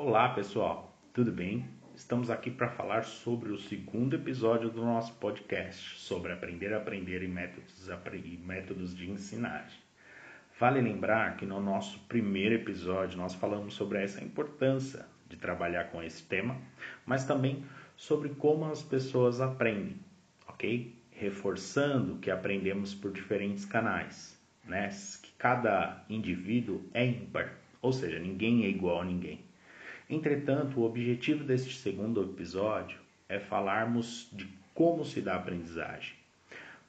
Olá pessoal, tudo bem? Estamos aqui para falar sobre o segundo episódio do nosso podcast sobre aprender a aprender e métodos, e métodos de ensinagem. Vale lembrar que no nosso primeiro episódio nós falamos sobre essa importância de trabalhar com esse tema, mas também sobre como as pessoas aprendem, ok? Reforçando que aprendemos por diferentes canais, né? Que cada indivíduo é ímpar, ou seja, ninguém é igual a ninguém. Entretanto, o objetivo deste segundo episódio é falarmos de como se dá a aprendizagem.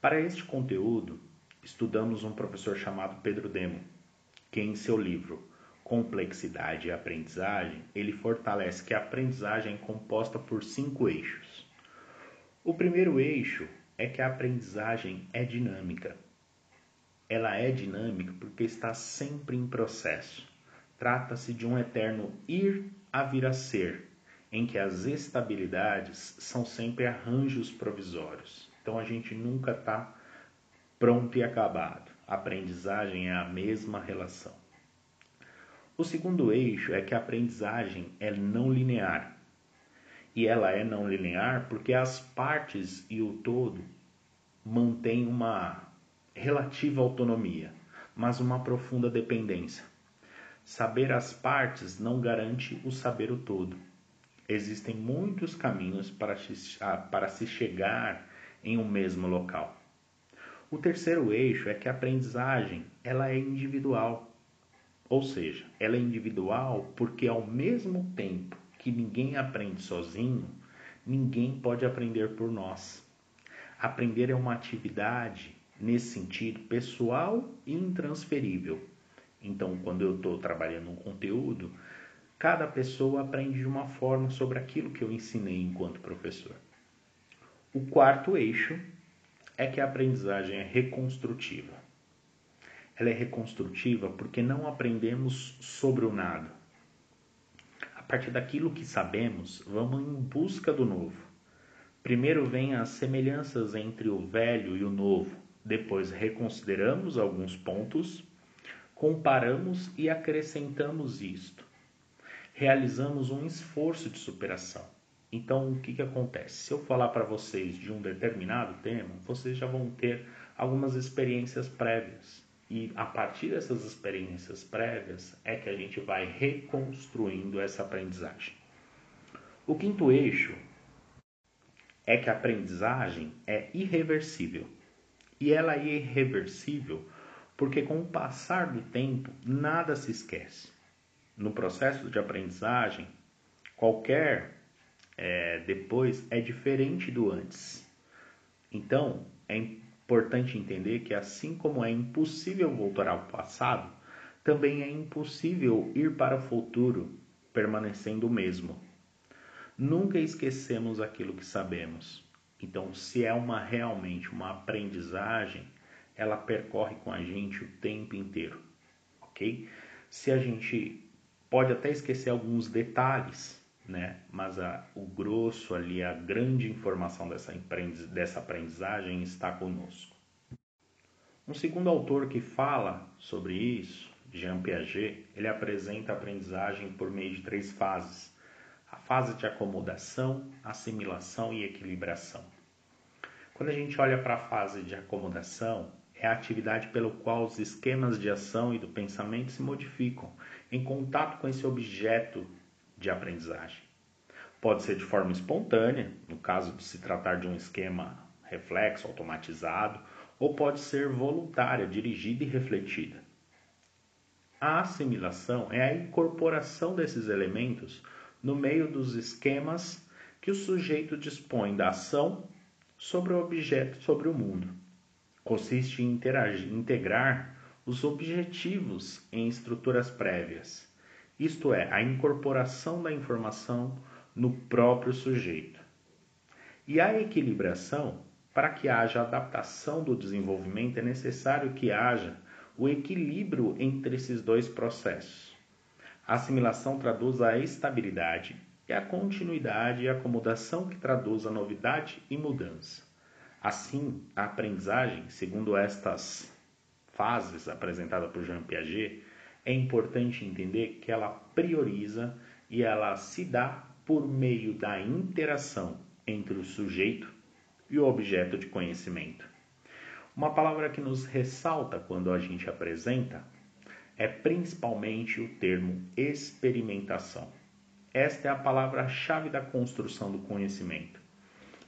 Para este conteúdo, estudamos um professor chamado Pedro Demo, que em seu livro Complexidade e Aprendizagem, ele fortalece que a aprendizagem é composta por cinco eixos. O primeiro eixo é que a aprendizagem é dinâmica. Ela é dinâmica porque está sempre em processo. Trata-se de um eterno ir a vir a ser, em que as estabilidades são sempre arranjos provisórios. Então a gente nunca está pronto e acabado. A aprendizagem é a mesma relação. O segundo eixo é que a aprendizagem é não linear. E ela é não linear porque as partes e o todo mantêm uma relativa autonomia, mas uma profunda dependência. Saber as partes não garante o saber o todo. Existem muitos caminhos para se, ah, para se chegar em um mesmo local. O terceiro eixo é que a aprendizagem ela é individual. Ou seja, ela é individual porque ao mesmo tempo que ninguém aprende sozinho, ninguém pode aprender por nós. Aprender é uma atividade nesse sentido pessoal e intransferível. Então, quando eu estou trabalhando um conteúdo, cada pessoa aprende de uma forma sobre aquilo que eu ensinei enquanto professor. O quarto eixo é que a aprendizagem é reconstrutiva. Ela é reconstrutiva porque não aprendemos sobre o nada. A partir daquilo que sabemos, vamos em busca do novo. Primeiro vem as semelhanças entre o velho e o novo, depois reconsideramos alguns pontos comparamos e acrescentamos isto. Realizamos um esforço de superação. Então, o que, que acontece? Se eu falar para vocês de um determinado tema, vocês já vão ter algumas experiências prévias. E a partir dessas experiências prévias é que a gente vai reconstruindo essa aprendizagem. O quinto eixo é que a aprendizagem é irreversível. E ela é irreversível porque com o passar do tempo nada se esquece. No processo de aprendizagem, qualquer é, depois é diferente do antes. Então, é importante entender que assim como é impossível voltar ao passado, também é impossível ir para o futuro permanecendo o mesmo. Nunca esquecemos aquilo que sabemos. Então, se é uma realmente uma aprendizagem, ela percorre com a gente o tempo inteiro, ok? Se a gente pode até esquecer alguns detalhes, né? Mas a, o grosso ali, a grande informação dessa, dessa aprendizagem está conosco. Um segundo autor que fala sobre isso, Jean Piaget, ele apresenta a aprendizagem por meio de três fases: a fase de acomodação, assimilação e equilibração. Quando a gente olha para a fase de acomodação, é a atividade pelo qual os esquemas de ação e do pensamento se modificam em contato com esse objeto de aprendizagem. Pode ser de forma espontânea, no caso de se tratar de um esquema reflexo automatizado, ou pode ser voluntária, dirigida e refletida. A assimilação é a incorporação desses elementos no meio dos esquemas que o sujeito dispõe da ação sobre o objeto, sobre o mundo consiste em interagir, integrar os objetivos em estruturas prévias, isto é, a incorporação da informação no próprio sujeito. E a equilibração, para que haja adaptação do desenvolvimento, é necessário que haja o equilíbrio entre esses dois processos. A assimilação traduz a estabilidade e a continuidade e acomodação que traduz a novidade e mudança. Assim, a aprendizagem, segundo estas fases apresentadas por Jean Piaget, é importante entender que ela prioriza e ela se dá por meio da interação entre o sujeito e o objeto de conhecimento. Uma palavra que nos ressalta quando a gente apresenta é principalmente o termo experimentação. Esta é a palavra-chave da construção do conhecimento.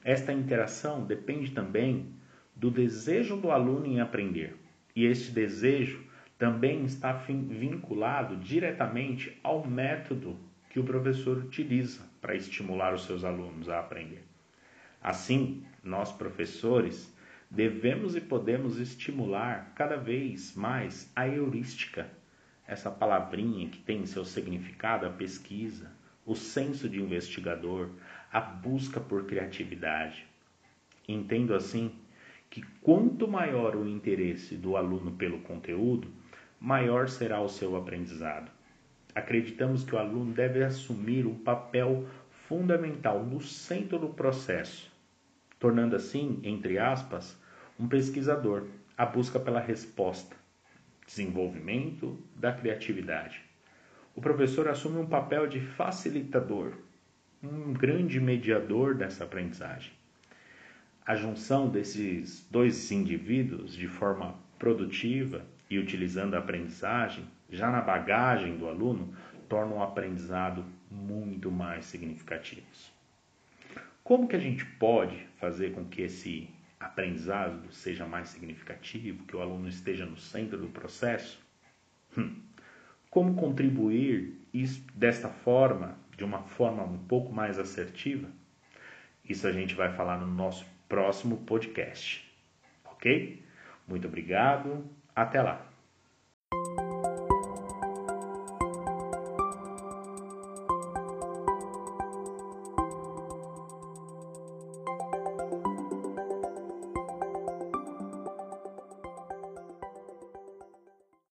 Esta interação depende também do desejo do aluno em aprender, e este desejo também está vinculado diretamente ao método que o professor utiliza para estimular os seus alunos a aprender. Assim, nós professores devemos e podemos estimular cada vez mais a heurística, essa palavrinha que tem seu significado a pesquisa, o senso de investigador, a busca por criatividade. Entendo assim que quanto maior o interesse do aluno pelo conteúdo, maior será o seu aprendizado. Acreditamos que o aluno deve assumir um papel fundamental no centro do processo, tornando assim, entre aspas, um pesquisador, a busca pela resposta, desenvolvimento da criatividade. O professor assume um papel de facilitador, um grande mediador dessa aprendizagem. A junção desses dois indivíduos de forma produtiva e utilizando a aprendizagem, já na bagagem do aluno, torna o aprendizado muito mais significativo. Como que a gente pode fazer com que esse aprendizado seja mais significativo, que o aluno esteja no centro do processo? Hum. Como contribuir isso, desta forma, de uma forma um pouco mais assertiva? Isso a gente vai falar no nosso próximo podcast. Ok? Muito obrigado. Até lá!